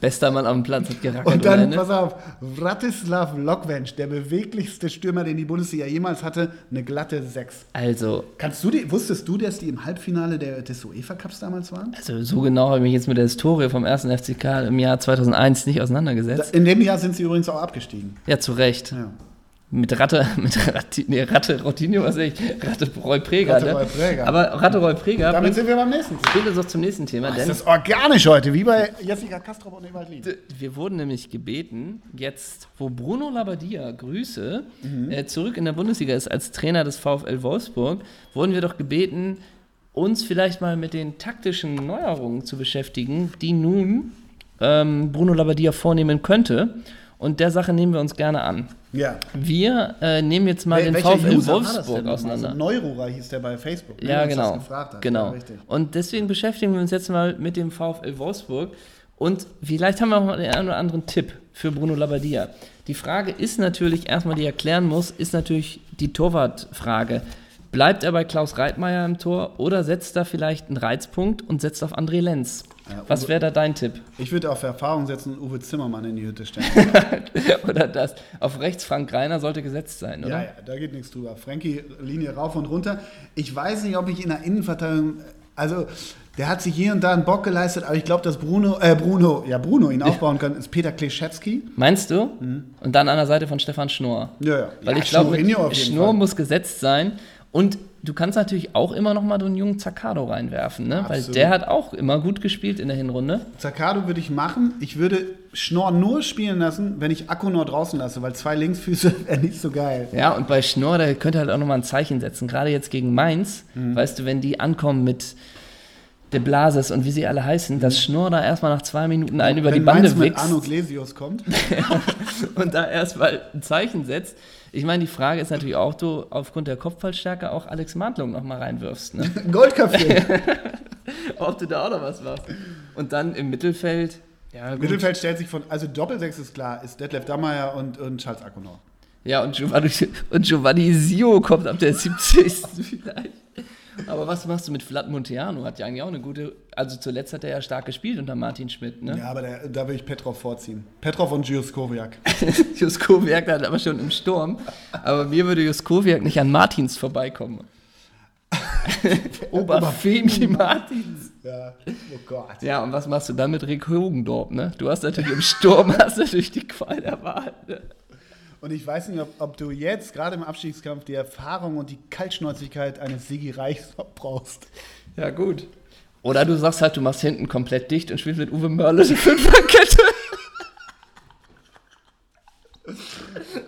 B: Bester Mann dem Platz hat gerackert.
A: Und dann, pass auf, Vratislav Lokvenc, der beweglichste Stürmer, den die Bundesliga jemals hatte, eine glatte 6.
B: Also,
A: Kannst du die, wusstest du, dass die im Halbfinale der, des UEFA-Cups damals waren?
B: also, so genau habe ich mich jetzt mit der Historie vom ersten FCK im Jahr 2001 nicht auseinandergesetzt.
A: In dem Jahr sind sie übrigens auch abgestiegen.
B: Ja, zu Recht.
A: Ja.
B: Mit Ratte, <laughs> mit Ratti, nee, Ratte Rotinho, was ich? Ratte Roy Preger,
A: Ratte
B: ne?
A: Roy Preger.
B: Aber Ratte Roy Preger
A: Damit
B: bringt,
A: sind wir beim nächsten. Thema.
B: bringt uns zum nächsten Thema,
A: Das
B: denn
A: ist organisch heute, wie bei Jessica Kastrop und Ewald Lien.
B: wir wurden nämlich gebeten, jetzt, wo Bruno Labbadia, Grüße, äh, zurück in der Bundesliga ist als Trainer des VfL Wolfsburg, wurden wir doch gebeten, uns vielleicht mal mit den taktischen Neuerungen zu beschäftigen, die nun ähm, Bruno Labbadia vornehmen könnte. Und der Sache nehmen wir uns gerne an.
A: Ja.
B: Wir äh, nehmen jetzt mal den
A: Welcher
B: VfL
A: User
B: Wolfsburg
A: nochmal?
B: auseinander.
A: Also Neurora hieß der bei Facebook. ne,
B: Ja, genau.
A: Gefragt hat.
B: genau.
A: Ja.
B: Und deswegen beschäftigen wir uns jetzt mal mit dem VfL Wolfsburg. Und vielleicht haben wir auch mal den einen oder anderen Tipp für Bruno Labbadia. Die Frage ist natürlich, erstmal die erklären muss, ist natürlich die Torwartfrage. Bleibt er bei Klaus Reitmeier im Tor oder setzt er vielleicht einen Reizpunkt und setzt auf André Lenz?
A: Ja,
B: Was wäre da dein Tipp?
A: Ich würde auf Erfahrung setzen und Uwe Zimmermann in die Hütte stellen. <laughs>
B: oder das? Auf rechts Frank Reiner sollte gesetzt sein, oder?
A: ja, ja, da geht nichts drüber. Frankie, Linie rauf und runter. Ich weiß nicht, ob ich in der Innenverteidigung, also der hat sich hier und da einen Bock geleistet, aber ich glaube, dass Bruno, äh, Bruno, ja, Bruno ihn aufbauen kann, ist Peter Kleschewski.
B: Meinst du? Und dann an der Seite von Stefan Schnorr.
A: Ja, ja.
B: Weil
A: ja,
B: ich glaube, Schnurr
A: Fall.
B: muss gesetzt sein. Und du kannst natürlich auch immer noch mal so einen jungen Zaccardo reinwerfen, ne? weil der hat auch immer gut gespielt in der Hinrunde.
A: Zaccardo würde ich machen. Ich würde Schnorr nur spielen lassen, wenn ich Akku nur draußen lasse, weil zwei Linksfüße <laughs> wäre nicht so geil.
B: Ja, und bei Schnorr, der könnte halt auch nochmal ein Zeichen setzen. Gerade jetzt gegen Mainz,
A: Mhm.
B: weißt du, wenn die ankommen mit De Blasis und wie sie alle heißen, dass Schnorr da erstmal nach zwei Minuten einen über
A: Mhm. wenn
B: die Bande
A: Mainz mit
B: wächst
A: Arno Glesios kommt. <laughs>
B: und da erstmal ein Zeichen setzt. Ich meine, die Frage ist natürlich auch, du aufgrund der Kopfballstärke auch Alex Mantlung nochmal reinwirfst. Ne? <laughs>
A: Goldcafé. <laughs>
B: Ob du da auch noch was machst. Und dann im Mittelfeld, ja, gut.
A: Mittelfeld stellt sich von, also Doppelsechs ist klar, ist Detlef Dammeier und, und Charles Akonor.
B: Ja, und Giovanni, und Giovanni Sio kommt ab der 70. <laughs> vielleicht. Aber was machst du mit Vlad Monteano? Hat ja eigentlich auch eine gute, also zuletzt hat er ja stark gespielt unter Martin Schmidt, ne?
A: Ja, aber der, da würde ich Petrov vorziehen. Petrov und Juskowiak. <laughs>
B: Juskowiak hat aber schon im Sturm. Aber mir würde Juskowiak nicht an Martins vorbeikommen. <laughs> Oberfemi Martins.
A: Ja, oh Gott.
B: Ja, und was machst du dann mit Rick Hogendorp, ne? Du hast natürlich im Sturm <laughs> hast natürlich die Qual der Wahl. Ne?
A: Und ich weiß nicht, ob, ob du jetzt, gerade im Abstiegskampf, die Erfahrung und die Kaltschnäuzigkeit eines Sigi Reichs brauchst.
B: Ja, gut. Oder du sagst halt, du machst hinten komplett dicht und spielst mit Uwe Mörle die Fünferkette. <laughs>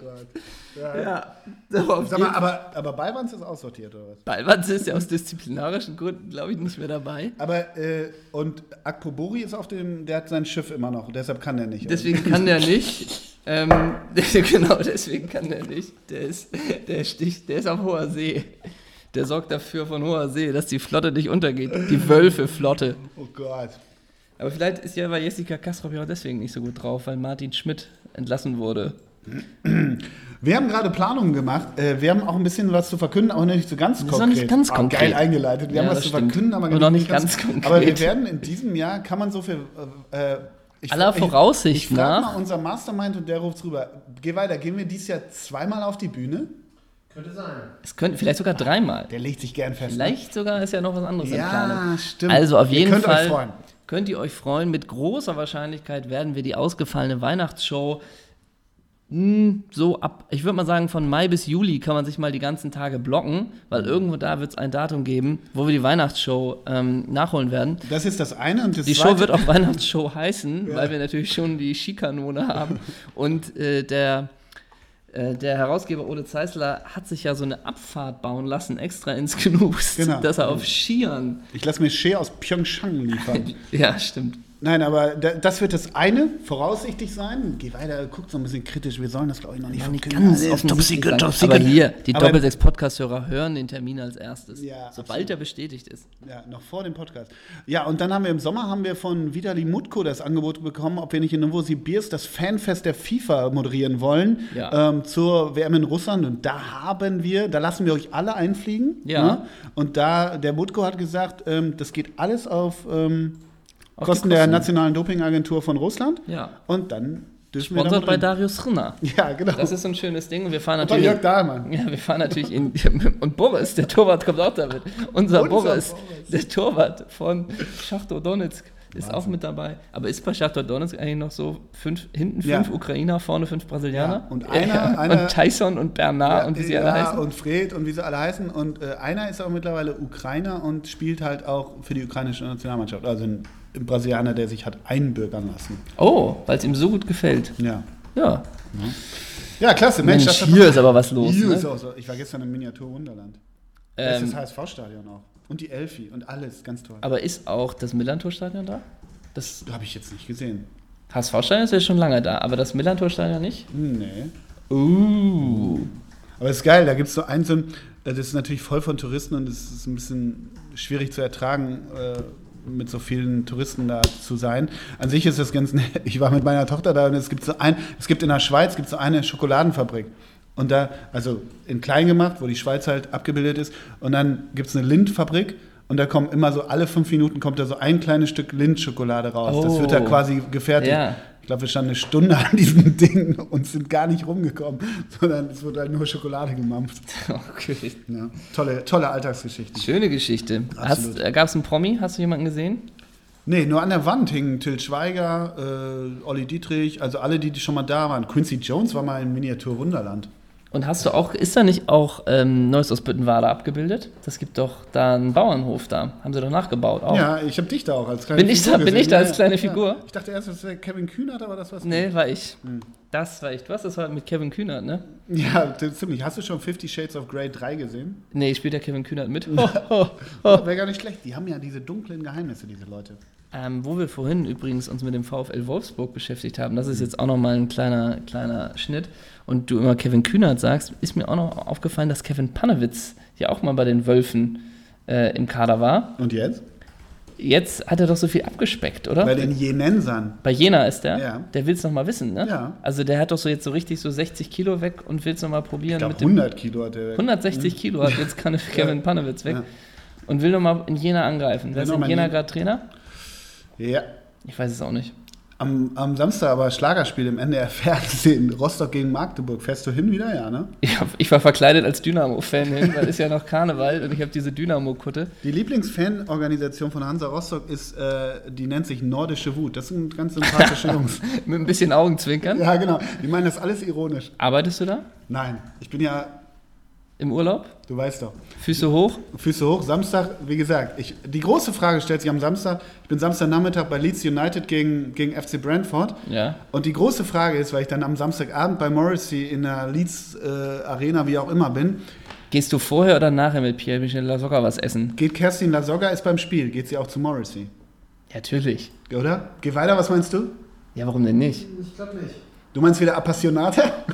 A: Ja.
B: Ja, aber
A: Sag mal, aber, aber Balbans ist aussortiert, oder was?
B: Ballwanz ist ja aus disziplinarischen Gründen, glaube ich, nicht mehr dabei.
A: Aber, äh, und Akpobori ist auf dem, der hat sein Schiff immer noch, deshalb kann der nicht.
B: Deswegen kann der nicht. Ähm, <laughs> genau, deswegen kann der nicht. Der ist, der sticht, der ist auf hoher See. Der sorgt dafür von hoher See, dass die Flotte nicht untergeht. Die Wölfe-Flotte.
A: Oh Gott.
B: Aber vielleicht ist ja bei Jessica Kastrop ja auch deswegen nicht so gut drauf, weil Martin Schmidt entlassen wurde.
A: Wir haben gerade Planungen gemacht. Äh, wir haben auch ein bisschen was zu verkünden, aber nicht so ganz
B: ist
A: konkret.
B: noch nicht ganz
A: Ah,
B: konkret.
A: Geil eingeleitet. Wir
B: Ja,
A: haben was zu
B: stimmt.
A: verkünden, aber
B: noch nicht ganz konkret.
A: Aber wir werden in diesem Jahr, kann man so viel. Äh, äh, ich,
B: Aller Voraussicht
A: ich, ich
B: nach.
A: mal unser Mastermind und der ruft rüber. Geh weiter, gehen wir dieses Jahr zweimal auf die Bühne?
C: Könnte sein.
B: Es könnte vielleicht sogar dreimal.
A: Der legt sich gern fest. ne?
B: Vielleicht sogar ist ja noch was anderes in
A: Ja,
B: Planung.
A: stimmt.
B: Also auf
A: Ihr
B: jeden
A: könnt euch
B: Fall
A: freuen.
B: könnt ihr euch freuen. Mit großer Wahrscheinlichkeit werden wir die ausgefallene Weihnachtsshow so ab, ich würde mal sagen, von Mai bis Juli kann man sich mal die ganzen Tage blocken, weil
A: Mhm.
B: irgendwo da wird es ein Datum geben, wo wir die Weihnachtsshow ähm, nachholen werden.
A: Das ist das eine. Und das
B: Die
A: zweite,
B: Show wird auch <laughs> Weihnachtsshow heißen, weil wir natürlich schon die Skikanone haben. Und äh, der, äh, der Herausgeber Ole Zeisler hat sich ja so eine Abfahrt bauen lassen, extra ins Genus,
A: Genau.
B: dass er auf Skiern.
A: Ich lasse mir Shea aus Pyeongchang liefern. <laughs>
B: Ja, stimmt.
A: Nein, aber da- das wird das eine voraussichtlich sein. Geh weiter, guckt so ein bisschen kritisch. Wir sollen das, glaube ich, noch nicht verkünden.
B: ganz
A: Also, Top Secret. Top Secret.
B: Aber hier, die Doppelsechs-Podcast-Hörer hören den Termin als erstes.
A: Ja,
B: sobald er bestätigt ist.
A: Ja, noch vor dem Podcast. Ja, und dann haben wir im Sommer haben wir von Vitali Mutko das Angebot bekommen, ob wir nicht in Novosibirsk das Fanfest der FIFA moderieren wollen
B: Ja.
A: ähm, zur WM in Russland. Und da haben wir, da lassen wir euch alle einfliegen.
B: Ja.
A: Ne? Und da, der Mutko hat gesagt, ähm, das geht alles auf, ähm,
B: Auf die
A: Kosten der
B: Kosten.
A: Nationalen Dopingagentur von Russland.
B: Ja.
A: Und dann dürfen wir
B: Sponsert
A: da
B: bei. Darius Rinner.
A: Ja, genau.
B: Das ist so ein schönes Ding. Und wir fahren
A: Und bei
B: natürlich.
A: Jörg Dahlmann.
B: Ja, wir fahren natürlich in. <laughs> Und Boris, der Torwart, kommt auch damit. Unser,
A: Unser
B: Boris,
A: Boris.
B: der Torwart von Schachtor Donetsk, ist auch mit dabei. Aber ist bei Schachtor Donetsk eigentlich noch so fünf, hinten
A: Ja.
B: fünf Ukrainer, vorne fünf Brasilianer?
A: Ja, und einer- <laughs> einer-
B: und Tyson und Bernard und wie sie alle
A: ja,
B: heißen.
A: und Fred und wie sie alle heißen. Und äh, einer ist auch mittlerweile Ukrainer und spielt halt auch für die ukrainische Nationalmannschaft. Also ein Brasilianer, der sich hat einbürgern lassen.
B: Oh, weil es ihm so gut gefällt.
A: Ja.
B: Ja.
A: Ja, klasse. Mensch,
B: Mensch, hier ist aber was los.
A: Hier
B: Ne?
A: ist auch so. Ich war gestern im Miniatur Wunderland. Das
B: Ähm,
A: ist das HSV-Stadion auch. Und die Elfi und alles. Ganz toll.
B: aber ist auch das Millantor-Stadion da? Das
A: Habe ich jetzt nicht gesehen.
B: HSV-Stadion ist ja schon lange da, aber das Millantor-Stadion nicht?
A: Nee.
B: Uh.
A: Aber es ist geil, da gibt es so einen, das ist natürlich voll von Touristen und es ist ein bisschen schwierig zu ertragen, äh, mit so vielen Touristen da zu sein. An sich ist das ganz nett. <laughs> Ich war mit meiner Tochter da und es gibt so ein, es gibt in der Schweiz gibt so eine Schokoladenfabrik. Und da, also in klein gemacht, wo die Schweiz halt abgebildet ist. Und dann gibt es eine Lindfabrik und da kommen immer so alle fünf Minuten kommt da so ein kleines Stück Lindschokolade raus. Das wird da
B: Oh.
A: quasi gefertigt.
B: Ja.
A: Ich glaube, wir standen eine Stunde <laughs> an diesem Ding und sind gar nicht rumgekommen, sondern es wurde halt nur Schokolade gemampft.
B: Okay.
A: Ja. Tolle, tolle Alltagsgeschichten.
B: Schöne Geschichte.
A: Absolut.
B: Gab es einen Promi? Hast du jemanden gesehen?
A: Nee, nur an der Wand hingen Till Schweiger, äh, Olli Dietrich, also alle, die, die schon mal da waren. Quincy Jones war mal in Miniatur Wunderland.
B: Und hast du auch, ist da nicht auch ähm, Neues aus Büttenwader abgebildet? Das gibt doch da einen Bauernhof da. Haben sie doch nachgebaut auch.
A: Ja, ich habe dich da auch als kleine
B: Bin ich da- bin
A: gesehen.
B: ich da als
A: Ja,
B: kleine
A: ja.
B: Figur?
A: Ich dachte erst, das wäre Kevin Kühnert, aber das war's
B: Nee, war ich.
A: Hm.
B: Das war ich. Hast das war mit Kevin Kühnert, ne?
A: nicht. Ja, ziemlich. Hast du schon Fifty Shades of Grey 3 gesehen?
B: Nee, spielt der Kevin Kühnert mit. <laughs> Oh, oh. Oh,
A: wäre gar nicht schlecht. Die haben ja diese dunklen Geheimnisse, diese Leute.
B: Ähm, wo wir vorhin übrigens uns mit dem VfL Wolfsburg beschäftigt haben, das ist jetzt auch nochmal ein kleiner, kleiner Schnitt. Und du immer Kevin Kühnert sagst, ist mir auch noch aufgefallen, dass Kevin Panewitz ja auch mal bei den Wölfen äh, im Kader war.
A: Und jetzt?
B: Jetzt hat er doch so viel abgespeckt, oder?
A: Bei den Jenensern.
B: Bei Jena ist der.
A: Ja.
B: Der will es nochmal wissen, ne?
A: Ja.
B: Also der hat doch so jetzt so richtig so 60 Kilo weg und will es nochmal probieren
A: Ich glaube,
B: mit dem
A: 100 Kilo hat der.
B: 160 Kilo hat jetzt kann <laughs> <laughs> Kevin Panewitz weg
A: Ja.
B: und will nochmal in Jena angreifen. Wer ist in Jena gerade Trainer?
A: Ja.
B: Ich weiß es auch nicht.
A: Am, am Samstag aber Schlagerspiel im NDR Fernsehen. <laughs> Rostock gegen Magdeburg. Fährst du hin wieder? Ja, ne?
B: Ich, hab, ich war verkleidet als Dynamo-Fan hin, weil es ist ja noch Karneval und ich habe diese Dynamo-Kutte.
A: Die Lieblingsfanorganisation von Hansa Rostock ist, äh, die nennt sich Nordische Wut. Das sind ganz sympathische <laughs> Jungs.
B: Mit ein bisschen Augenzwinkern.
A: Ja, genau. Die meinen das alles ironisch.
B: Arbeitest du da?
A: Nein, ich bin ja,
B: Im Urlaub?
A: du weißt doch,
B: Füße hoch?
A: Füße hoch. Samstag, wie gesagt, ich, die große Frage stellt sich am Samstag. Ich bin Samstagnachmittag bei Leeds United gegen, gegen FC Brentford.
B: Ja.
A: Und die große Frage ist, weil ich dann am Samstagabend bei Morrissey in der Leeds äh, Arena, wie auch immer, bin,
B: Gehst du vorher oder nachher mit Pierre Michel Lasogga was essen?
A: geht Kerstin Lasogga, ist beim Spiel, geht sie auch zu Morrissey.
B: Ja, natürlich.
A: Oder? Geh weiter, was meinst du?
B: Ja, warum denn nicht?
A: Ich glaube nicht. Du meinst wieder Appassionata? <laughs>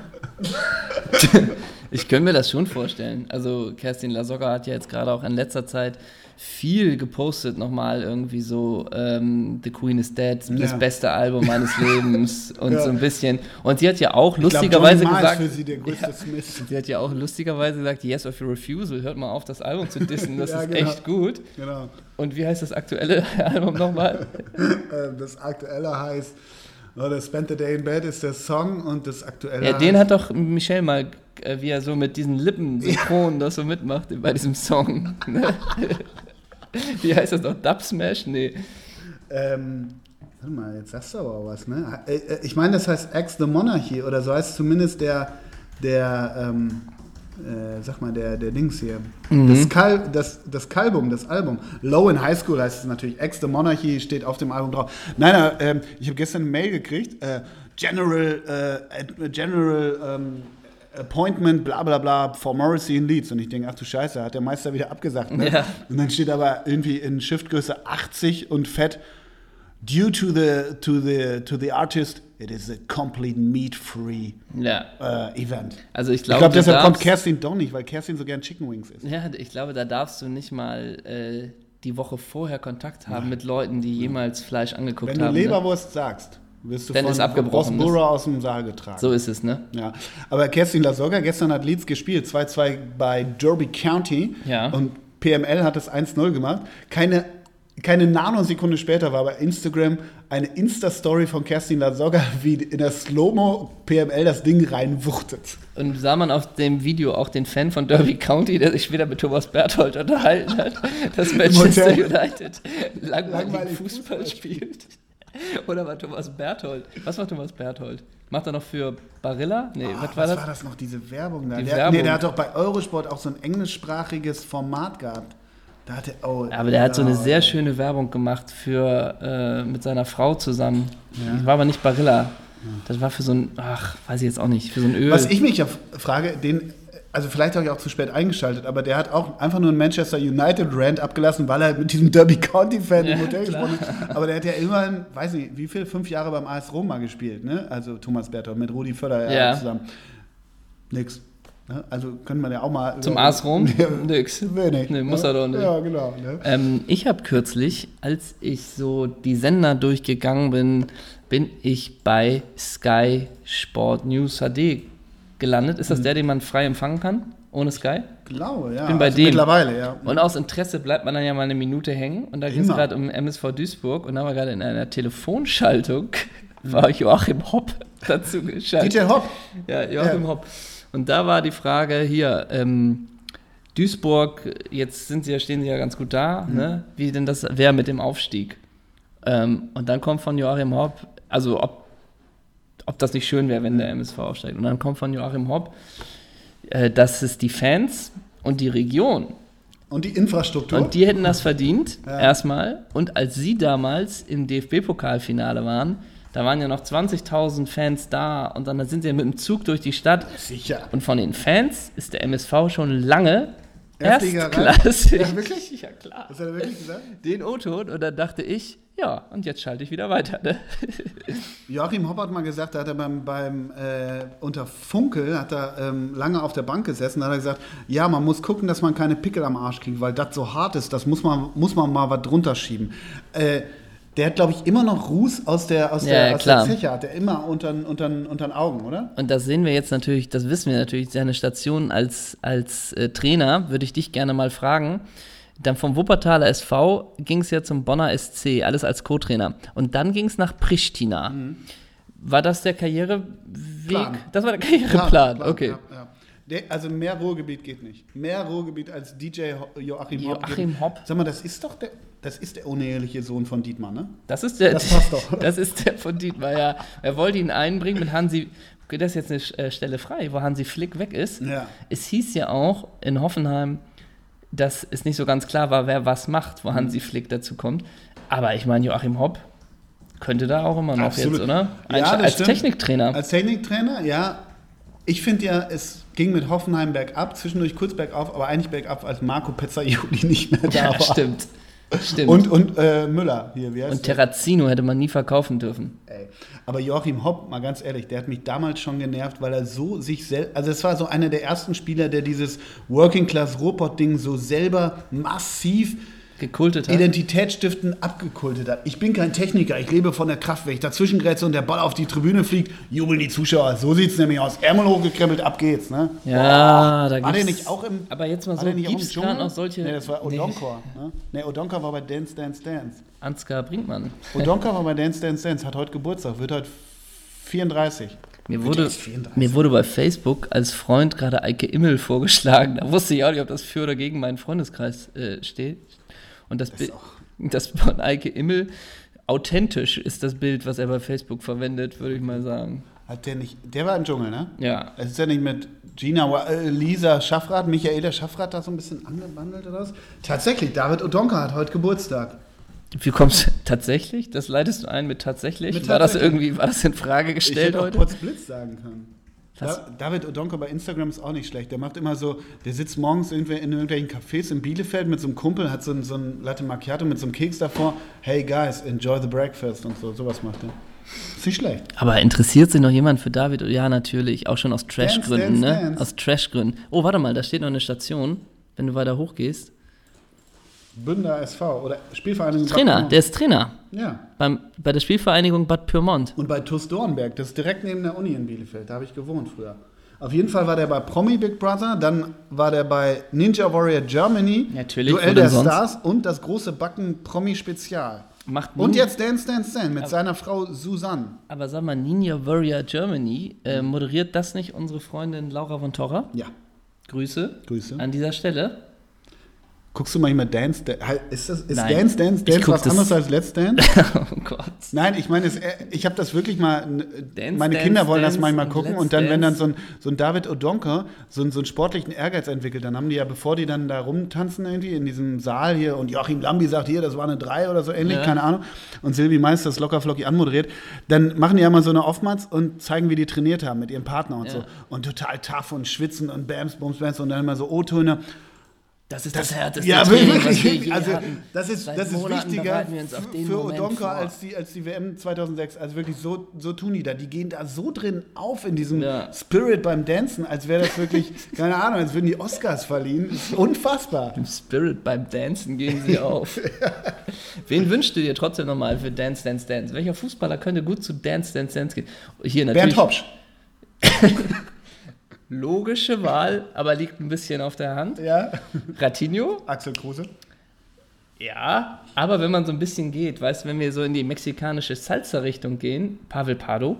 A: <laughs>
B: Ich könnte mir das schon vorstellen. Also Kerstin Lasogga hat ja jetzt gerade auch in letzter Zeit viel gepostet, nochmal irgendwie so ähm, The Queen is Dead, das
A: Ja.
B: beste Album meines Lebens <laughs> und
A: Ja.
B: so ein bisschen. Und sie hat ja auch
A: Ich glaub,
B: lustigerweise
A: Johnny Marr ist
B: gesagt,
A: für sie der größte Smith.
B: sie hat ja auch lustigerweise gesagt, Yes of Your Refusal, hört mal auf, das Album zu dissen, das <laughs>
A: Ja,
B: ist
A: genau.
B: echt gut.
A: Genau.
B: Und wie heißt das aktuelle <laughs> Album nochmal?
A: Äh, Das aktuelle heißt, das Spend the Day in Bed ist der Song und das aktuelle
B: Ja, den hat doch Michelle mal, äh, wie er so mit diesen Lippen synchron das so mitmacht bei diesem Song. ne? <laughs> wie heißt das noch? Dub Smash? Nee.
A: Ähm, warte mal, jetzt sagst du aber auch was, ne? Äh, äh, Ich meine, das heißt Ex the Monarchy oder so heißt zumindest der, der, ähm, äh, sag mal, der, der Dings hier. Das, Kal das, das Kalbum, das Album. Low in High School heißt es natürlich. Ex the Monarchy steht auf dem Album drauf. Nein, nein, ähm, ich habe gestern eine Mail gekriegt. Äh, General, äh, Ad- General ähm, Appointment, bla bla bla, for Morrissey in Leeds. Und ich denke, ach du Scheiße, hat der Meister wieder abgesagt. Ne?
B: Ja.
A: Und dann steht aber irgendwie in Schriftgröße 80 und fett, due to the, to the, to the artist, it is a complete meat-free
B: Ja.
A: äh, event.
B: Also ich glaube, du
A: deshalb kommt Kerstin doch nicht, weil Kerstin so gern Chicken Wings isst.
B: Ja, ich glaube, da darfst du nicht mal äh, die Woche vorher Kontakt haben mit Leuten, die jemals Fleisch angeguckt
A: Wenn du
B: haben. ne?
A: Leberwurst sagst, wirst du
B: Dann
A: von
B: ist abgebrochen,
A: Boss Burrow aus dem Saal getragen.
B: So ist es, ne?
A: Ja, aber Kerstin Lasogga, gestern hat Leeds gespielt, 2-2 bei Derby County.
B: Ja.
A: Und PML hat es 1-0 gemacht. Keine, keine Nanosekunde später war bei Instagram eine Insta-Story von Kerstin Lasogga, wie in der Slow-Mo PML das Ding reinwuchtet.
B: Und sah man auf dem Video auch den Fan von Derby County, der sich wieder mit Thomas Berthold unterhalten hat, dass Manchester. United langweilig
A: Langweilig
B: Fußball,
A: Fußball
B: spielt. Oder war Thomas Berthold? Was war Thomas Berthold? Macht er noch für Barilla? Nee,
A: Ah,
B: was war
A: was
B: das?
A: war das noch, diese Werbung da?
B: Die
A: der,
B: Werbung.
A: Nee, der hat doch bei Eurosport auch so ein englischsprachiges Format gehabt. Da hat er, oh,
B: Aber der hat so eine sehr schöne Werbung gemacht für äh, mit seiner Frau zusammen.
A: Ja.
B: Das war aber nicht Barilla. Das war für so ein, ach, weiß ich jetzt auch nicht, für so ein Öl.
A: Was ich mich ja frage, den, also vielleicht habe ich auch zu spät eingeschaltet, aber der hat auch einfach nur einen Manchester United Rant abgelassen, weil er mit diesem <laughs> Derby County Fan im
B: Ja,
A: Hotel
B: klar.
A: gesprochen hat. <laughs> Aber der hat ja immerhin, weiß nicht, wie viel, fünf Jahre beim AS Roma gespielt, ne? Also Thomas Berthold mit Rudi Völler
B: Ja.
A: zusammen. Nix. Ne? Also können wir ja auch mal.
B: Zum AS Rom?
A: Ja,
B: Nix.
A: Wenig.
B: Nee, muss
A: ne?
B: er doch nicht.
A: Ja, genau. Ne?
B: Ähm, ich habe kürzlich, als ich so die Sender durchgegangen bin, bin ich bei Sky Sport News HD gelandet. Ist das der, den man frei empfangen kann? Ohne Sky?
A: Glaube, ja.
B: bin bei
A: also
B: dem.
A: Mittlerweile, ja.
B: Und aus Interesse bleibt man dann ja mal eine Minute hängen. Und da ging es gerade um MSV Duisburg. Und da war gerade in einer Telefonschaltung, <laughs> war Joachim Hopp <laughs> dazu geschaltet.
A: DJ Hopp.
B: Ja, Joachim
A: Ja.
B: Hopp. Und da war die Frage hier, ähm, Duisburg, jetzt sind sie ja, stehen sie ja ganz gut da,
A: Mhm.
B: ne? wie denn das wäre mit dem Aufstieg. Ähm, und dann kommt von Joachim Hopp, also ob, ob das nicht schön wäre, wenn der MSV aufsteigt. Und dann kommt von Joachim Hopp, äh, dass es die Fans und die Region
A: Und die Infrastruktur.
B: und die hätten das verdient,
A: Ja.
B: erstmal. Und als sie damals im DFB-Pokalfinale waren, da waren ja noch 20.000 Fans da und dann sind sie ja mit dem Zug durch die Stadt.
A: Sicher.
B: Und von den Fans ist der MSV schon lange erstklassig.
A: Ja, wirklich? <laughs>
B: Ja, klar.
A: Das hat er wirklich gesagt?
B: Den O-Ton und dann dachte ich, ja, und jetzt schalte ich wieder weiter. Ne? <laughs>
A: Joachim Hopp hat mal gesagt, da hat er beim, beim äh, unter Funkel hat er ähm, lange auf der Bank gesessen, da hat er gesagt, ja, man muss gucken, dass man keine Pickel am Arsch kriegt, weil das so hart ist, das muss man, muss man mal was drunter schieben. Äh, der hat, glaube ich, immer noch Ruß aus der, aus
B: Ja,
A: der,
B: ja,
A: aus
B: klar.
A: der Zeche, hat er immer unter den Augen, oder?
B: Und das sehen wir jetzt natürlich, das wissen wir natürlich, seine Station als, als äh, Trainer, würde ich dich gerne mal fragen. Dann vom Wuppertaler SV ging es ja zum Bonner SC, alles als Co-Trainer. Und dann ging es nach Pristina. War das der Karriereweg?
A: Plan.
B: Das war der Karriereplan, okay.
A: Ja, ja. Der, also mehr Ruhrgebiet geht nicht. Mehr Ruhrgebiet als DJ Joachim Hopp.
B: Joachim
A: geht-
B: Hopp.
A: Sag mal, das ist doch der, das ist der uneheliche Sohn von Dietmar, ne?
B: Das ist der,
A: Das passt doch. <laughs>
B: das ist der von Dietmar, ja. Er wollte ihn einbringen mit Hansi, okay, das ist jetzt eine äh, Stelle frei, wo Hansi Flick weg ist.
A: Ja.
B: Es hieß ja auch in Hoffenheim, dass es nicht so ganz klar war, wer was macht, wo Hansi Flick dazu kommt. Aber ich meine, Joachim Hopp könnte da auch immer noch
A: Absolut.
B: jetzt, oder?
A: Ja,
B: Einst-
A: das
B: als
A: stimmt.
B: Techniktrainer.
A: Als Techniktrainer, ja. Ich finde ja, es ging mit Hoffenheim bergab, zwischendurch kurz bergauf, aber eigentlich bergab, als Marco Pezzaioli nicht mehr da
B: ja,
A: war.
B: stimmt. Stimmt.
A: Und, und äh, Müller hier, wie heißt
B: Und? Terrazino hätte man nie verkaufen dürfen.
A: Ey. Aber Joachim Hopp, mal ganz ehrlich, der hat mich damals schon genervt, weil er so sich selbst, also es war so einer der ersten Spieler, der dieses Working Class Robot Ding so selber massiv
B: Gekultet hat.
A: Identitätsstiften abgekultet hat. Ich bin kein Techniker, ich lebe von der Kraft. Wenn ich dazwischen grätze und der Ball auf die Tribüne fliegt, jubeln die Zuschauer. So sieht es nämlich aus. Ärmel hochgekrempelt, ab geht's. Ne?
B: Ja, da
A: War der
B: gibt's-
A: nicht auch im.
B: Aber jetzt mal
A: war
B: so, gibt's
A: Dschungel?
B: gerade noch solche.
A: Nee, das war
B: Nee.
A: Odonkor. Ne? Nee, Odonkor war bei Dance, Dance, Dance.
B: Ansgar Brinkmann.
A: Odonkor war bei Dance, Dance, Dance, hat heute Geburtstag, wird heute 34.
B: Mir wurde,
A: ist 34.
B: mir wurde bei Facebook als Freund gerade Eike Immel vorgeschlagen. Da wusste ich auch nicht, ob das für oder gegen meinen Freundeskreis äh, steht. Und das, Bild, das von Eike Immel, authentisch ist das Bild, was er bei Facebook verwendet, würde ich mal sagen.
A: Hat der nicht. Der war im Dschungel, ne?
B: Ja.
A: Es ist ja nicht mit Gina, äh, Lisa Schaffrath, Michaela Schaffrath da so ein bisschen angebandelt oder was? Tatsächlich, David Odonka hat heute Geburtstag.
B: Wie kommst du tatsächlich? Das leitest du ein mit tatsächlich?
A: Mit
B: war das irgendwie, war das in Frage
A: Ich
B: gestellt
A: hätte auch
B: heute?
A: Potzblitz sagen können. Da, David Odonka bei Instagram ist auch nicht schlecht. Der macht immer so, der sitzt morgens irgendwie in irgendwelchen Cafés in Bielefeld mit so einem Kumpel, hat so ein, so ein Latte Macchiato mit so einem Keks davor. Hey guys, enjoy the breakfast und so. Sowas macht er. Ist nicht schlecht.
B: Aber interessiert sich noch jemand für David? Ja, natürlich. Auch schon aus Trash-Gründen, ne?
A: Dance.
B: Aus Trash-Gründen. Oh, warte mal, da steht noch eine Station, wenn du weiter hochgehst.
A: Bünder SV oder Spielvereinigung. Bad
B: Trainer,
A: Pyrmont.
B: der ist Trainer.
A: Ja.
B: Beim, bei der Spielvereinigung Bad Pyrmont.
A: Und bei TuS Dornberg, das ist direkt neben der Uni in Bielefeld, da habe ich gewohnt früher. Auf jeden Fall war der bei Promi Big Brother, dann war der bei Ninja Warrior Germany,
B: Natürlich,
A: Duell der
B: sonst?
A: Stars und das große Backen Promi Spezial.
B: Macht
A: Und jetzt Dance Dance Dance mit seiner Frau Susanne.
B: Aber sag mal, Ninja Warrior Germany, äh, moderiert das nicht unsere Freundin Laura von Torra?
A: Ja,
B: Grüße.
A: Grüße.
B: An dieser Stelle.
A: Guckst du manchmal Dance Dance? Ist, das, ist
B: Nein.
A: Dance Dance Dance was
B: das-
A: anderes als Let's <laughs> Dance?
B: oh Gott.
A: Nein, ich meine, es, äh, ich habe das wirklich mal.
B: Dance,
A: meine
B: Dance,
A: Kinder wollen das
B: Dance
A: manchmal
B: und
A: gucken
B: Let's
A: und dann, wenn dann so ein, so ein David O'Donker so, einen- so einen sportlichen Ehrgeiz entwickelt, dann haben die ja, bevor die dann da rumtanzen irgendwie in diesem Saal hier und Joachim Lambi sagt hier, das war eine 3 oder so ähnlich,
B: Ja.
A: keine Ahnung, und Silvi Meister das locker flockig anmoderiert, dann machen die ja mal so eine Oftmals und zeigen, wie die trainiert haben mit ihrem Partner und
B: Ja.
A: so. Und total tough und schwitzen und Bams, Bums, Bams und dann immer so O-Töne.
B: Das ist das, härteste
A: Ja,
B: Training,
A: wirklich.
B: wir je
A: also,
B: hatten.
A: das ist,
B: Seit
A: das ist wichtiger für Odonka als die, als die WM 2006. Also wirklich, so, so tun die da. Die gehen da so drin auf in diesem
B: Ja.
A: Spirit beim Dancen, als wäre das wirklich, <laughs> keine Ahnung, als würden die Oscars verliehen. Das ist unfassbar.
B: Im Spirit beim Dancen gehen sie auf. <laughs> Wen wünschst du dir trotzdem nochmal für Dance, Dance, Dance? Welcher Fußballer könnte gut zu Dance, Dance, Dance gehen? Hier natürlich
A: Bernd Hopsch. <laughs>
B: logische Wahl, aber liegt ein bisschen auf der Hand.
A: Ja.
B: Ratinho?
A: Axel Kruse.
B: Ja, aber wenn man so ein bisschen geht, weißt du, wenn wir so in die mexikanische Salsa-Richtung gehen, Pavel Pardo.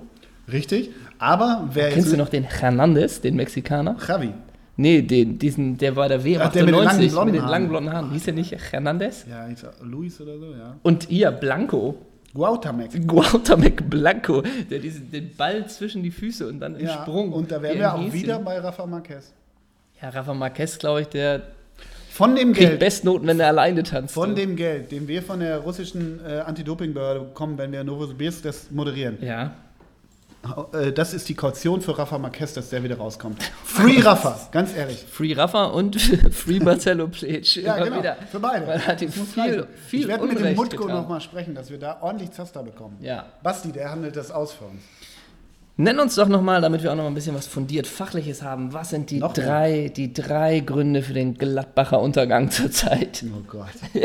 A: Richtig. Aber wer
B: Kennst du noch den Hernandez, den Mexikaner?
A: Javi.
B: Nee, den, diesen, der war der WM
A: Ach, der mit den langen
B: 98
A: blonden
B: mit den
A: Haaren.
B: langen blonden Haaren. Hieß der nicht Hernandez?
A: Ja, ich sag Luis oder so, ja.
B: Und hier, Blanco.
A: Guautamec.
B: Guautamec Blanco, der diesen, den Ball zwischen die Füße und dann im
A: Ja,
B: Sprung.
A: und da wären wir auch
B: Häschen.
A: wieder bei Rafa Marquez.
B: Ja, Rafa Marquez, glaube ich, der
A: Von dem
B: kriegt
A: Geld,
B: Bestnoten, wenn er alleine tanzt.
A: von dem Geld, den wir von der russischen äh, Anti-Doping-Behörde bekommen, wenn wir Novosibirsk das moderieren,
B: ja.
A: Äh, das ist die Kaution für Rafa Marquez, dass der wieder rauskommt. Free <laughs> Rafa, ganz ehrlich.
B: Free Rafa und <laughs> Free Marcelo Plech.
A: Ja,
B: Immer
A: genau,
B: wieder.
A: für beide.
B: Man hat ihm viel, viel
A: ich werde mit dem Mutko nochmal sprechen, dass wir da ordentlich Zaster bekommen.
B: Ja.
A: Basti, der handelt das aus für uns.
B: Nenn uns doch nochmal, damit wir auch noch mal ein bisschen was fundiert Fachliches haben. Was sind die
A: Noch mehr.
B: drei, die drei Gründe für den Gladbacher Untergang zurzeit?
A: Oh Gott. <laughs>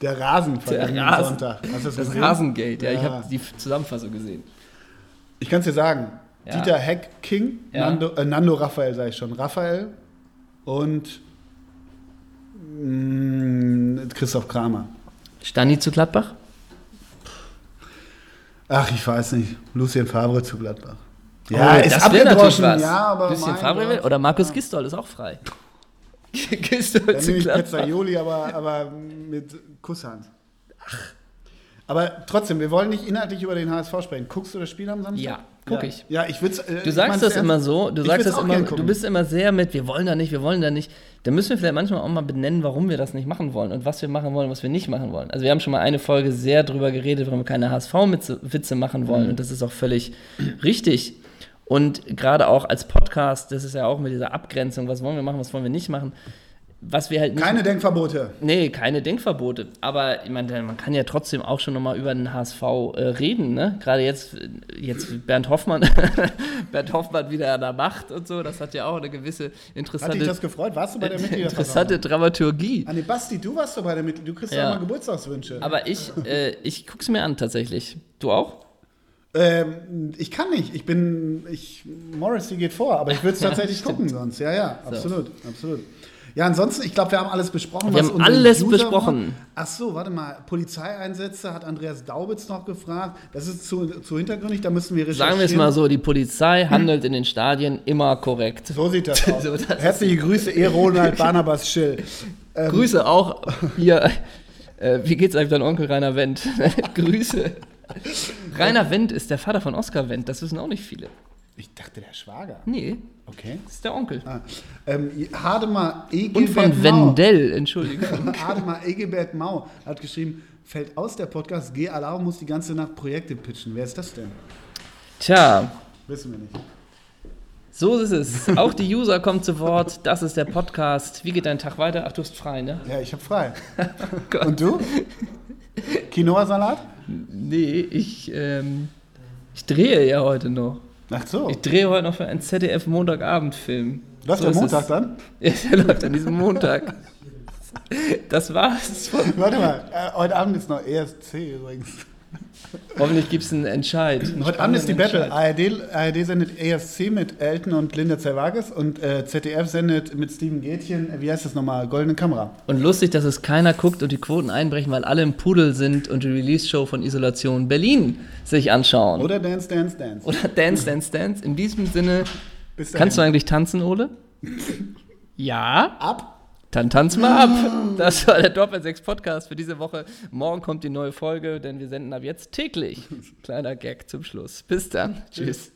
A: Der Rasen von dem
B: Rasen.
A: Sonntag. Das?
B: Rasengate, ja, ich
A: Ja.
B: habe die Zusammenfassung gesehen.
A: Ich kann es dir sagen.
B: Ja.
A: Dieter Heck King,
B: Ja.
A: Nando, äh, Nando Raphael, sage ich schon. Raphael und mh, Christoph Kramer.
B: Stani zu Gladbach?
A: Ach, ich weiß nicht. Lucien Favre zu Gladbach.
B: Oh, das wär natürlich
A: abgedroschen,
B: was.
A: Ja, aber
B: Lucien Favre will, oder Markus Gistol ist auch frei. <laughs> Gistol
A: Dann
B: zu
A: nehme ich
B: Gladbach.
A: Pezzaioli, aber, aber mit Kusshand. Aber trotzdem, wir wollen nicht inhaltlich über den HSV sprechen. Guckst du das Spiel am Samstag?
B: Ja, guck
A: ja.
B: ich.
A: Ja, ich würde äh,
B: Du sagst das immer so, du sagst das immer, du bist immer sehr mit, wir wollen da nicht, wir wollen da nicht. Da müssen wir vielleicht manchmal auch mal benennen, warum wir das nicht machen wollen und was wir machen wollen, was wir nicht machen wollen. Also wir haben schon mal eine Folge sehr drüber geredet, warum wir keine HSV-Witze machen wollen
A: Mhm.
B: und das ist auch völlig richtig. Und gerade auch als Podcast, das ist ja auch mit dieser Abgrenzung, was wollen wir machen, was wollen wir nicht machen. Was wir halt
A: Keine Denkverbote.
B: Nee, keine Denkverbote. Aber ich meine, man kann ja trotzdem auch schon nochmal über den HSV äh, reden, ne? Gerade jetzt, äh, jetzt Bernd Hoffmann, <laughs> Bernd Hoffmann wieder an der Macht und so, das hat ja auch eine gewisse
A: Hat dich
B: interessante,
A: das gefreut? Warst du bei der <laughs> Mitgliederversammlung?
B: interessante Dramaturgie.
A: Nee, Basti, du warst doch bei der Mitglied. Du kriegst
B: Ja.
A: ja. mal Geburtstagswünsche.
B: Aber ich, äh, ich guck's mir an tatsächlich. Du auch?
A: Ähm, ich kann nicht. Ich bin. Ich, Morrissey geht vor, aber ich würde es <laughs> tatsächlich gucken sonst. Ja, ja, absolut, absolut. Ja, ansonsten, ich glaube, wir haben alles besprochen.
B: Wir
A: was
B: haben alles
A: User
B: besprochen.
A: wollen. Ach so, warte mal. Polizeieinsätze hat Andreas Daubitz noch gefragt. Das ist zu, zu hintergründig, da müssen wir recherchieren.
B: Sagen wir es mal so, die Polizei handelt in den Stadien immer korrekt.
A: So sieht das <laughs> aus.
B: So, das
A: Herzliche Grüße, E. Ronald <laughs> Barnabas Schill. Ähm,
B: Grüße auch hier. Äh, wie geht's eigentlich dein Onkel Rainer Wendt? <laughs> Grüße. Rainer Wendt ist der Vater von Oskar Wendt, das wissen auch nicht viele.
A: Ich dachte, der Schwager.
B: Nee,
A: Okay.
B: das ist der Onkel.
A: Ah, ähm, Hademar Egelbert
B: Und von
A: Mau.
B: Wendell, Entschuldigung. <laughs>
A: Ademar Egelbert Mau hat geschrieben, fällt aus der Podcast, G. Alarm muss die ganze Nacht Projekte pitchen. Wer ist das denn?
B: Tja,
A: Wissen wir nicht.
B: so ist es. Auch die User kommen zu Wort. Das ist der Podcast. Wie geht dein Tag weiter? Ach, du hast frei, ne?
A: Ja, ich habe frei. <laughs>
B: Gott.
A: Und du? Quinoa-Salat?
B: Nee, ich, ähm, ich drehe ja heute noch.
A: Ach so.
B: Ich drehe heute noch für einen ZDF-Montagabendfilm.
A: Läuft
B: So
A: der Montag
B: es.
A: dann? <laughs>
B: Ja, der läuft an diesem Montag. <laughs> Das war's.
A: Warte mal, äh, heute Abend ist noch ESC übrigens.
B: Hoffentlich gibt es einen Entscheid. einen
A: Heute Abend ist die Battle. ARD, ARD sendet ESC mit Elton und Linda Zerwages und äh, ZDF sendet mit Steven Gätchen, wie heißt das nochmal, Goldene Kamera.
B: Und lustig, dass es keiner guckt und die Quoten einbrechen, weil alle im Pudel sind und die Release-Show von Isolation Berlin sich anschauen.
A: Oder Dance, Dance, Dance.
B: Oder Dance, Dance, Dance. In diesem Sinne, kannst du eigentlich tanzen, Ole? <laughs> ja?
A: ab?
B: Dann tanz mal ab. Ah. Das war der Doppelsechs Podcast für diese Woche. Morgen kommt die neue Folge, denn wir senden ab jetzt täglich. <laughs> Kleiner Gag zum Schluss. Bis dann. Tschüss. Tschüss.